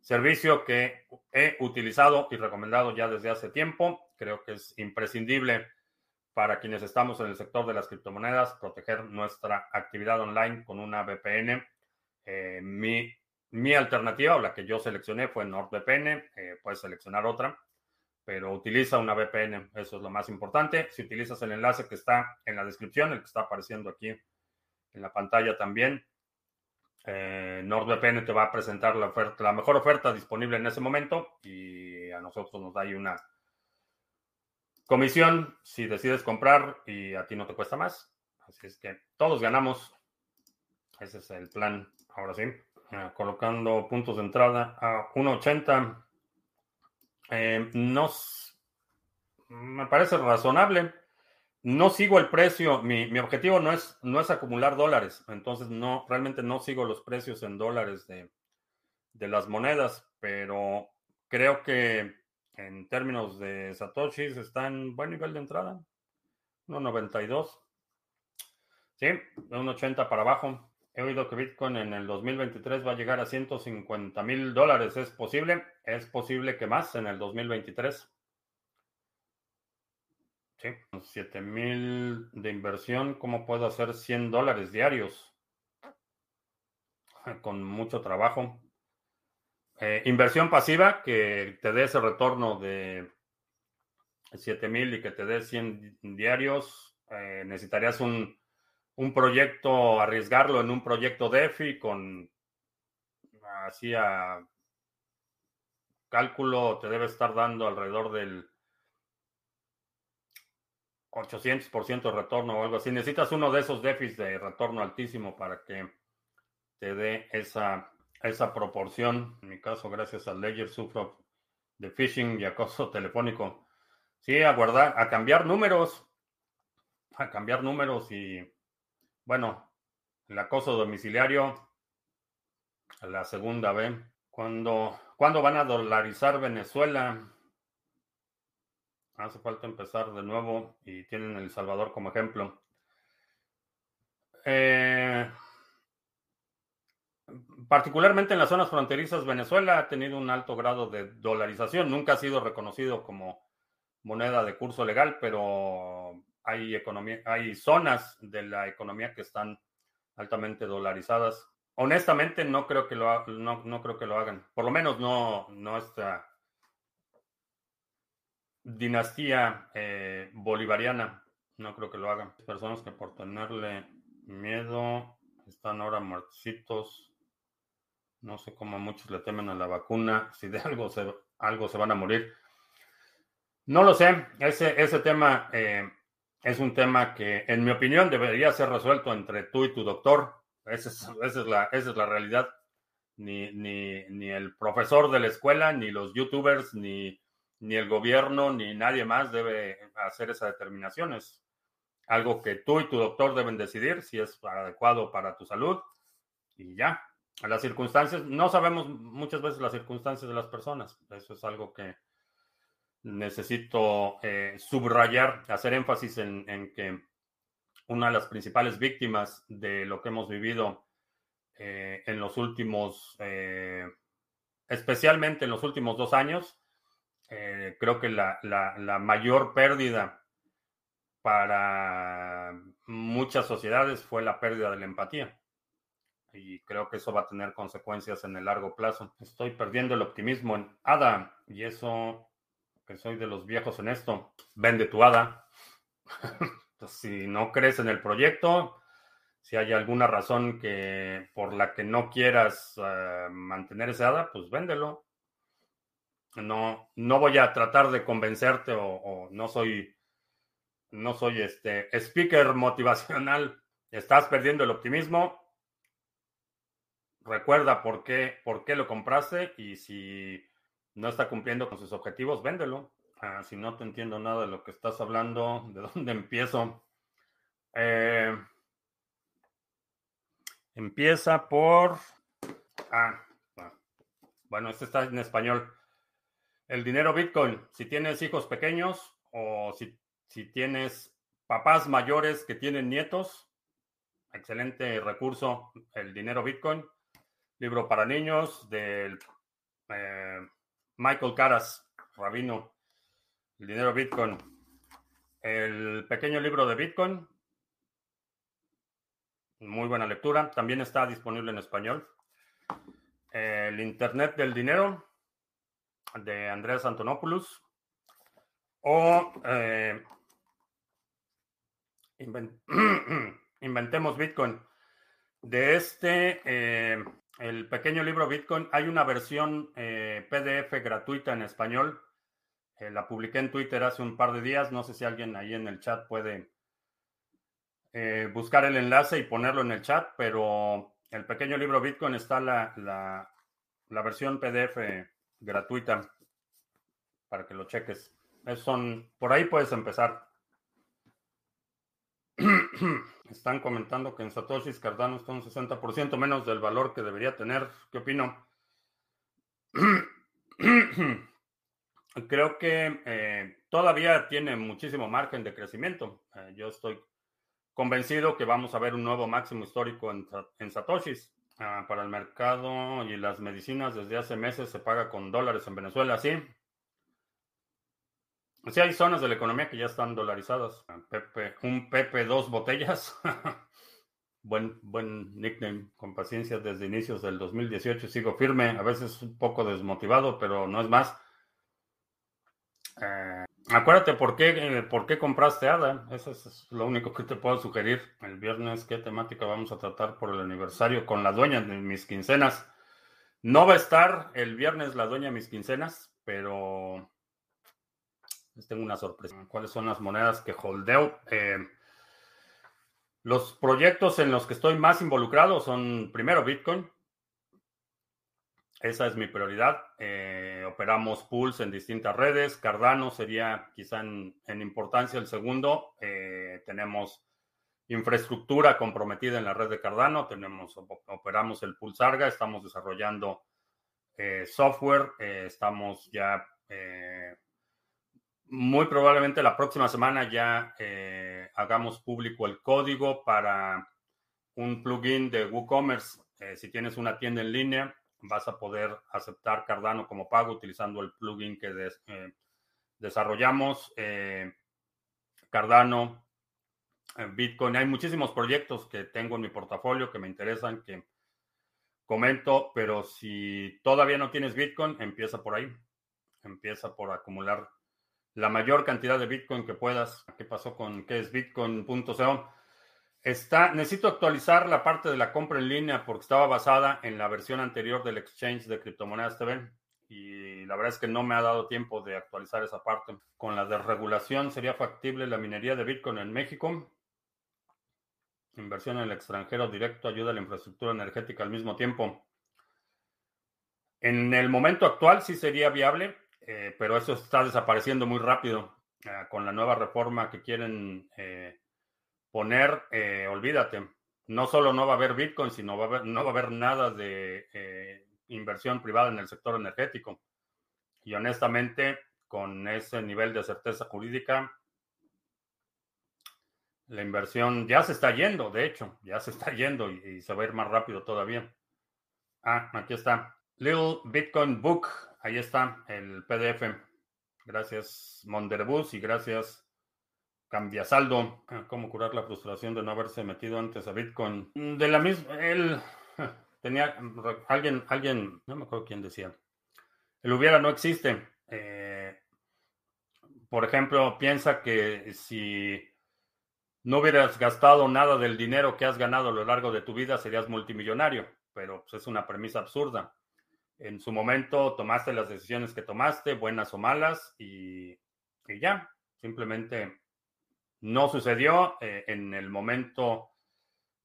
Servicio que he utilizado y recomendado ya desde hace tiempo. Creo que es imprescindible para quienes estamos en el sector de las criptomonedas proteger nuestra actividad online con una VPN. Eh, mi, mi, alternativa, o la que yo seleccioné, fue NordVPN. Eh, puedes seleccionar otra, pero utiliza una VPN. Eso es lo más importante. Si utilizas el enlace que está en la descripción, el que está apareciendo aquí en la pantalla también, eh, NordVPN te va a presentar la, oferta, la mejor oferta disponible en ese momento y a nosotros nos da ahí una comisión si decides comprar y a ti no te cuesta más. Así es que todos ganamos. Ese es el plan. Ahora sí, eh, colocando puntos de entrada a 1.80. Eh, me parece razonable no sigo el precio, mi, objetivo no es, no es acumular dólares, entonces no, realmente no sigo los precios en dólares de, las monedas, pero creo que en términos de Satoshis está en buen nivel de entrada, 1.92. Sí, de 1.80 para abajo. He oído que Bitcoin en el 2023 va a llegar a 150 mil dólares. ¿Es posible? Es posible que más en el 2023. Sí, 7 mil de inversión, ¿cómo puedo hacer 100 dólares diarios? Con mucho trabajo. Eh, inversión pasiva, que te dé ese retorno de 7 mil y que te dé 100 diarios. Eh, necesitarías un, un, proyecto, arriesgarlo en un proyecto DeFi con así a cálculo, te debe estar dando alrededor del 800% de retorno o algo así. Necesitas uno de esos déficits de retorno altísimo para que te dé esa, esa proporción. En mi caso, gracias al Ledger, sufro de phishing y acoso telefónico. Sí, a guardar, a cambiar números, a cambiar números y, bueno, el acoso domiciliario, la segunda vez. Cuando, ¿Cuándo van a dolarizar Venezuela? Hace falta empezar de nuevo y tienen El Salvador como ejemplo. Eh, particularmente en las zonas fronterizas, Venezuela ha tenido un alto grado de dolarización. Nunca ha sido reconocido como moneda de curso legal, pero hay, economía, hay zonas de la economía que están altamente dolarizadas. Honestamente, no creo que lo, no, no creo que lo hagan. Por lo menos no, no está dinastía eh, bolivariana. No creo que lo hagan. Personas que por tenerle miedo están ahora muertitos. No sé cómo muchos le temen a la vacuna. Si de algo se, algo se van a morir. No lo sé. Ese, ese tema eh, es un tema que, en mi opinión, debería ser resuelto entre tú y tu doctor. Esa es, esa es, la, esa es la realidad. Ni, ni, ni el profesor de la escuela, ni los youtubers, ni ni el gobierno ni nadie más debe hacer esa determinación. Es algo que tú y tu doctor deben decidir si es adecuado para tu salud y ya. Las circunstancias, no sabemos muchas veces las circunstancias de las personas. Eso es algo que necesito eh, subrayar, hacer énfasis en, que una de las principales víctimas de lo que hemos vivido en los últimos, especialmente en los últimos dos años. creo que la, la mayor pérdida para muchas sociedades fue la pérdida de la empatía. Y creo que eso va a tener consecuencias en el largo plazo. Estoy perdiendo el optimismo en ADA y eso, que soy de los viejos en esto, vende tu ADA. si no crees en el proyecto, si hay alguna razón que por la que no quieras eh, mantener ese ADA, pues véndelo. No, no voy a tratar de convencerte o no soy no soy este speaker motivacional. Estás perdiendo el optimismo. Recuerda por qué, por qué lo compraste y si no está cumpliendo con sus objetivos, véndelo. Ah, si no te entiendo nada de lo que estás hablando, ¿de dónde empiezo? Eh, empieza por... Ah, bueno, este está en español. El dinero Bitcoin. Si tienes hijos pequeños o si si tienes papás mayores que tienen nietos, excelente recurso, el dinero Bitcoin. Libro para niños del eh, Michael Caras, rabino, el dinero Bitcoin. El pequeño libro de Bitcoin, muy buena lectura, también está disponible en español. El Internet del Dinero de Andrés Antonopoulos o eh, inventemos Bitcoin. De este, eh, el pequeño libro Bitcoin, hay una versión eh, PDF gratuita en español. Eh, la publiqué en Twitter hace un par de días. No sé si alguien ahí en el chat puede buscar el enlace y ponerlo en el chat, pero el pequeño libro Bitcoin está la, la, la versión PDF gratuita para que lo cheques. son, por ahí puedes empezar. Están comentando que en Satoshi Cardano está un 60% menos del valor que debería tener. ¿Qué opino? Creo que eh, todavía tiene muchísimo margen de crecimiento. Eh, yo estoy convencido que vamos a ver un nuevo máximo histórico en, en Satoshis. Ah, para el mercado y las medicinas desde hace meses se paga con dólares en Venezuela, sí. Sí, hay zonas de la economía que ya están dolarizadas. Pepe, un Pepe dos botellas. buen, buen nickname, con paciencia desde inicios del 2018. Sigo firme, a veces un poco desmotivado, pero no es más. Eh, acuérdate por qué, por qué compraste ADA. Eso es lo único que te puedo sugerir. El viernes, ¿qué temática vamos a tratar por el aniversario con la dueña de mis quincenas? No va a estar el viernes la dueña de mis quincenas, pero les tengo una sorpresa. ¿Cuáles son las monedas que holdeo? Eh, los proyectos en los que estoy más involucrado son primero Bitcoin. Esa es mi prioridad. Eh, operamos pools en distintas redes. Cardano sería quizá en, importancia el segundo. Eh, tenemos infraestructura comprometida en la red de Cardano. Tenemos, operamos el pool Sarga. Estamos desarrollando software. estamos ya muy probablemente la próxima semana ya eh, hagamos público el código para un plugin de WooCommerce. Eh, si tienes una tienda en línea, vas a poder aceptar Cardano como pago utilizando el plugin que eh, desarrollamos. Cardano, Bitcoin. Hay muchísimos proyectos que tengo en mi portafolio que me interesan, que comento, pero si todavía no tienes Bitcoin, empieza por ahí. Empieza por acumular la mayor cantidad de Bitcoin que puedas. ¿Qué pasó con qué es Bitcoin.co? Está, necesito actualizar la parte de la compra en línea porque estaba basada en la versión anterior del exchange de criptomonedas TV y la verdad es que no me ha dado tiempo de actualizar esa parte. Con la desregulación sería factible la minería de Bitcoin en México. Inversión en el extranjero directo ayuda a la infraestructura energética al mismo tiempo. En el momento actual sí sería viable. Eh, pero eso está desapareciendo muy rápido ah, con la nueva reforma que quieren eh, poner. Eh, olvídate, no solo no va a haber Bitcoin, sino va a no va a haber nada de inversión privada en el sector energético. Y honestamente, con ese nivel de certeza jurídica, La inversión ya se está yendo, de hecho, ya se está yendo y, se va a ir más rápido todavía. Ah, aquí está. Little Bitcoin Book. Ahí está el PDF. Gracias, Monderbus, y gracias, Cambiasaldo. Ah, ¿Cómo curar la frustración de no haberse metido antes a Bitcoin? De la misma, él tenía, alguien, alguien, no me acuerdo quién decía, el hubiera no existe. Eh, por ejemplo, piensa que si no hubieras gastado nada del dinero que has ganado a lo largo de tu vida, serías multimillonario, pero pues, es una premisa absurda. En su momento tomaste las decisiones que tomaste, buenas o malas, y, ya, simplemente no sucedió. Eh, en el momento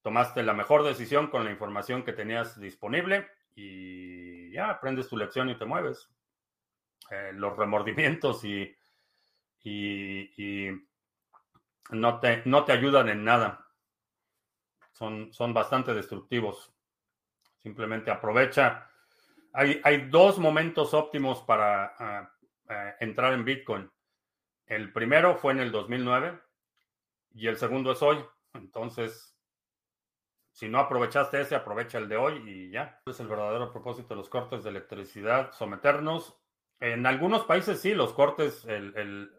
tomaste la mejor decisión con la información que tenías disponible y ya aprendes tu lección y te mueves. Eh, los remordimientos y, y, no, te, no te ayudan en nada. Son, son bastante destructivos. Simplemente aprovecha. Hay, dos momentos óptimos para ah, ah, entrar en Bitcoin. El primero fue en el 2009 y el segundo es hoy. Entonces, si no aprovechaste ese, aprovecha el de hoy y ya. Es el verdadero propósito de los cortes de electricidad, someternos. En algunos países sí, los cortes, el,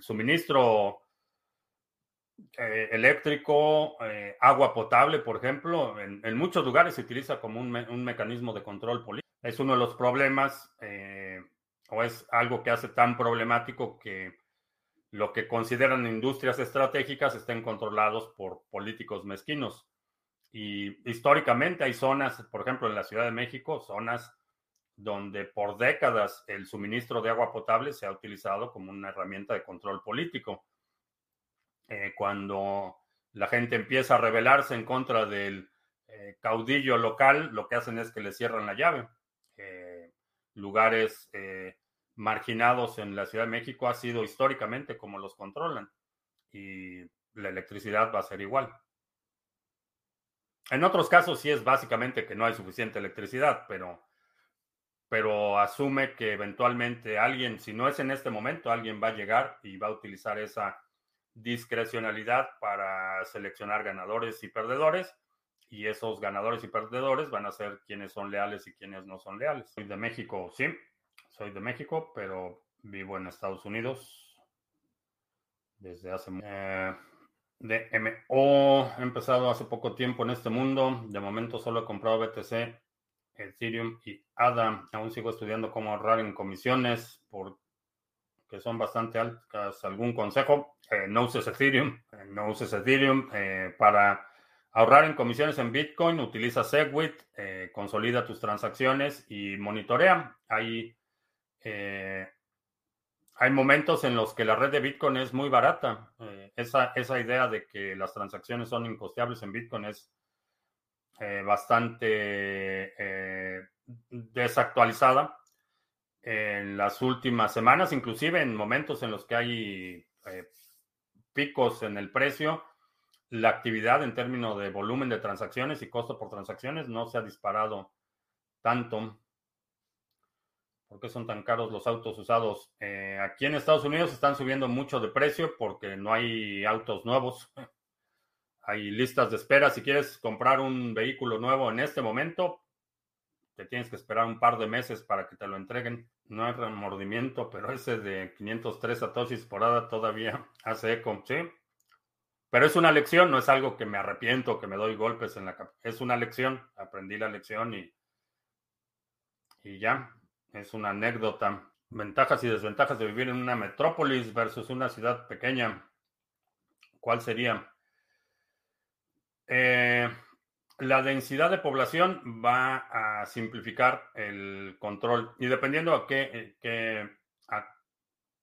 suministro eh, eléctrico, eh, agua potable, por ejemplo, en, muchos lugares se utiliza como un, mecanismo de control político. Es uno de los problemas eh, o es algo que hace tan problemático que lo que consideran industrias estratégicas estén controlados por políticos mezquinos. Y históricamente hay zonas, por ejemplo, en la Ciudad de México, zonas donde por décadas el suministro de agua potable se ha utilizado como una herramienta de control político. Eh, cuando la gente empieza a rebelarse en contra del eh, caudillo local, lo que hacen es que le cierran la llave. Eh, lugares marginados en la Ciudad de México ha sido históricamente como los controlan y la electricidad va a ser igual. En otros casos sí es básicamente que no hay suficiente electricidad, pero, pero asume que eventualmente alguien, si no es en este momento, alguien va a llegar y va a utilizar esa discrecionalidad para seleccionar ganadores y perdedores. Y esos ganadores y perdedores van a ser quienes son leales y quienes no son leales. Soy de México, sí, soy de México, pero vivo en Estados Unidos desde hace... Eh, DMO. He empezado hace poco tiempo en este mundo. De momento solo he comprado BTC, Ethereum y ADA. Aún sigo estudiando cómo ahorrar en comisiones porque son bastante altas. ¿Algún consejo? Eh, no uses Ethereum. Eh, no uses Ethereum. Eh, para ahorrar en comisiones en Bitcoin, utiliza Segwit, consolida tus transacciones y monitorea. Hay hay momentos en los que la red de Bitcoin es muy barata. Eh, esa, esa, idea de que las transacciones son incosteables en Bitcoin es eh, bastante eh, desactualizada. En las últimas semanas, inclusive en momentos en los que hay picos en el precio, la actividad en términos de volumen de transacciones y costo por transacciones no se ha disparado tanto. ¿Por qué son tan caros los autos usados? Eh, aquí en Estados Unidos están subiendo mucho de precio porque no hay autos nuevos. Hay listas de espera. Si quieres comprar un vehículo nuevo en este momento, te tienes que esperar un par de meses para que te lo entreguen. No hay remordimiento, pero ese de 503 satoshis por hora todavía hace eco, ¿sí? Pero es una lección, no es algo que me arrepiento, que me doy golpes en la cabeza. Es una lección, aprendí la lección y, y ya. Es una anécdota. Ventajas y desventajas de vivir en una metrópolis versus una ciudad pequeña. ¿Cuál sería? Eh, la densidad de población va a simplificar el control y dependiendo a qué, eh, a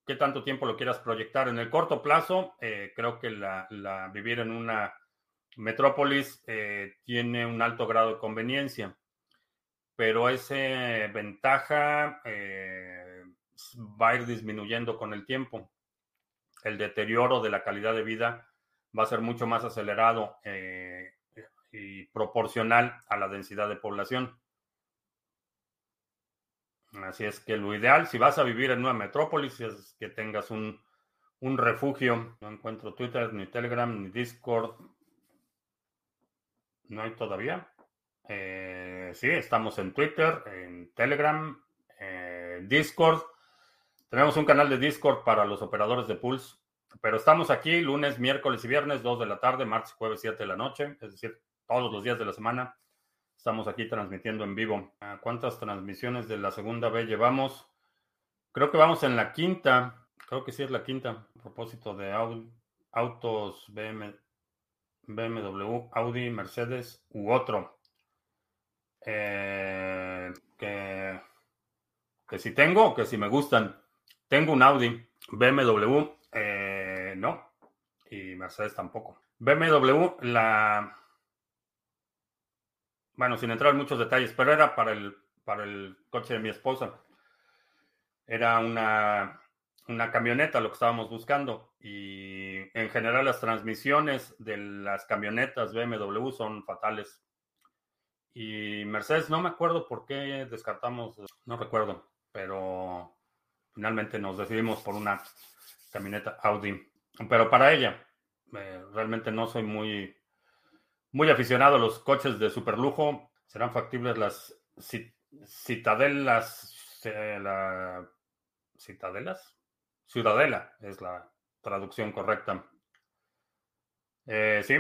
qué tanto tiempo lo quieras proyectar. En el corto plazo, eh, creo que vivir en una metrópolis tiene un alto grado de conveniencia pero esa ventaja eh, va a ir disminuyendo con el tiempo. El deterioro de la calidad de vida va a ser mucho más acelerado eh, y proporcional a la densidad de población. Así es que lo ideal, si vas a vivir en una metrópolis, es que tengas un, un refugio. No encuentro Twitter, ni Telegram, ni Discord. No hay todavía. Eh, sí, estamos en Twitter, en Telegram, en Discord. Tenemos un canal de Discord para los operadores de Pulse. Pero estamos aquí lunes, miércoles y viernes, 2 de la tarde, martes, jueves, 7 de la noche. Es decir, todos los días de la semana. Estamos aquí transmitiendo en vivo. ¿Cuántas transmisiones de la segunda B llevamos? Creo que vamos en la quinta. Creo que sí es la quinta. A propósito de autos BMW, Audi, Mercedes u otro. Eh, que, que si tengo que si me gustan. Tengo un Audi, BMW, eh, no. Y Mercedes tampoco. BMW, la bueno, sin entrar en muchos detalles, pero era para el, para el coche de mi esposa. Era una, una camioneta lo que estábamos buscando y en general las transmisiones de las camionetas BMW son fatales. Y Mercedes, no me acuerdo por qué descartamos, no recuerdo, pero finalmente nos decidimos por una camioneta Audi. Pero para ella, eh, realmente no soy muy muy aficionado a los coches de superlujo. Serán factibles las citadelas. La, ¿Citadelas? Ciudadela es la traducción correcta. Eh, sí.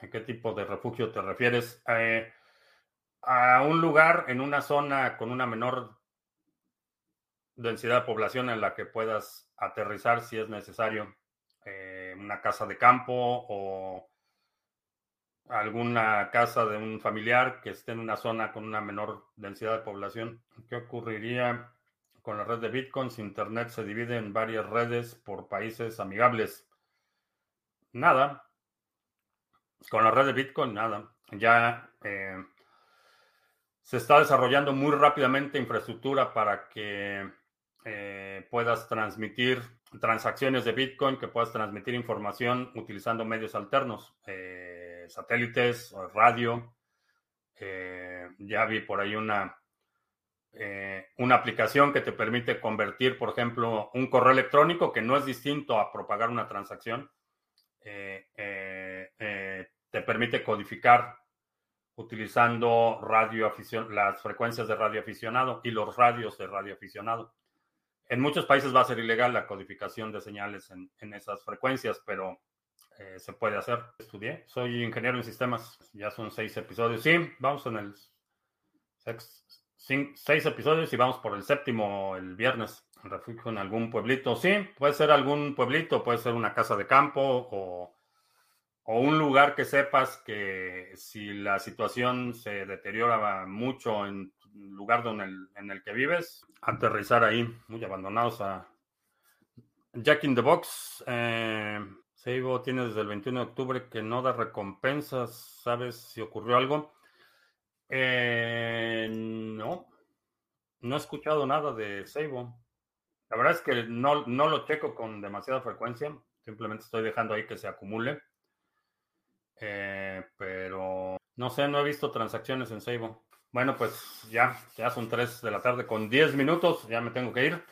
¿A qué tipo de refugio te refieres? Eh, a un lugar en una zona con una menor densidad de población en la que puedas aterrizar si es necesario. Eh, una casa de campo o alguna casa de un familiar que esté en una zona con una menor densidad de población. ¿Qué ocurriría con la red de Bitcoin si Internet se divide en varias redes por países amigables? Nada. Con la red de Bitcoin, nada. Ya eh, se está desarrollando muy rápidamente infraestructura para que eh, puedas transmitir transacciones de Bitcoin, que puedas transmitir información utilizando medios alternos. Eh, satélites, radio. Eh, ya vi por ahí una, eh, una aplicación que te permite convertir, por ejemplo, un correo electrónico que no es distinto a propagar una transacción. Eh, te permite codificar utilizando radio las frecuencias de radio aficionado y los radios de radio aficionado. En muchos países va a ser ilegal la codificación de señales en esas frecuencias, pero eh, se puede hacer. Estudié, soy ingeniero en sistemas, ya son seis episodios. Sí, vamos en el seis episodios y vamos por el séptimo el viernes. Refugio en algún pueblito. Sí, puede ser algún pueblito, puede ser una casa de campo o, o un lugar que sepas que si la situación se deteriora mucho en lugar donde en el que vives, aterrizar ahí, muy abandonados a Jack in the Box. Eh, Seibo tiene desde el 21 de octubre que no da recompensas. ¿Sabes si ocurrió algo? Eh, no. No he escuchado nada de Seibo. La verdad es que no, no lo checo con demasiada frecuencia. Simplemente estoy dejando ahí que se acumule. Eh, pero no sé, no he visto transacciones en Seibo. Bueno, pues ya, ya son 3 de la tarde con 10 minutos. Ya me tengo que ir.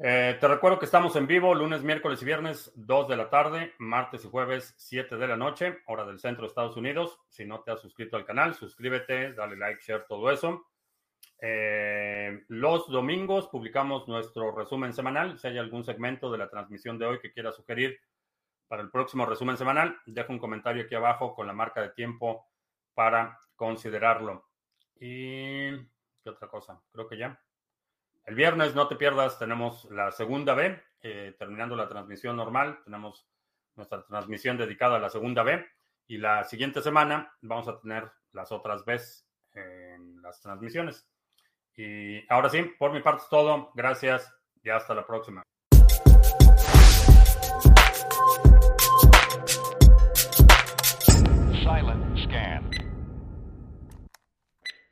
Eh, te recuerdo que estamos en vivo lunes, miércoles y viernes, 2 de la tarde, martes y jueves, 7 de la noche, hora del centro de Estados Unidos. Si no te has suscrito al canal, suscríbete, dale like, share, todo eso. Eh, los domingos publicamos nuestro resumen semanal. Si hay algún segmento de la transmisión de hoy que quieras sugerir para el próximo resumen semanal, deja un comentario aquí abajo con la marca de tiempo para considerarlo. Y, ¿qué otra cosa? Creo que ya. El viernes, no te pierdas, tenemos la segunda B, eh, terminando la transmisión normal, tenemos nuestra transmisión dedicada a la segunda B y la siguiente semana vamos a tener las otras Bs en las transmisiones. Y ahora sí, por mi parte es todo. Gracias y hasta la próxima. Silent.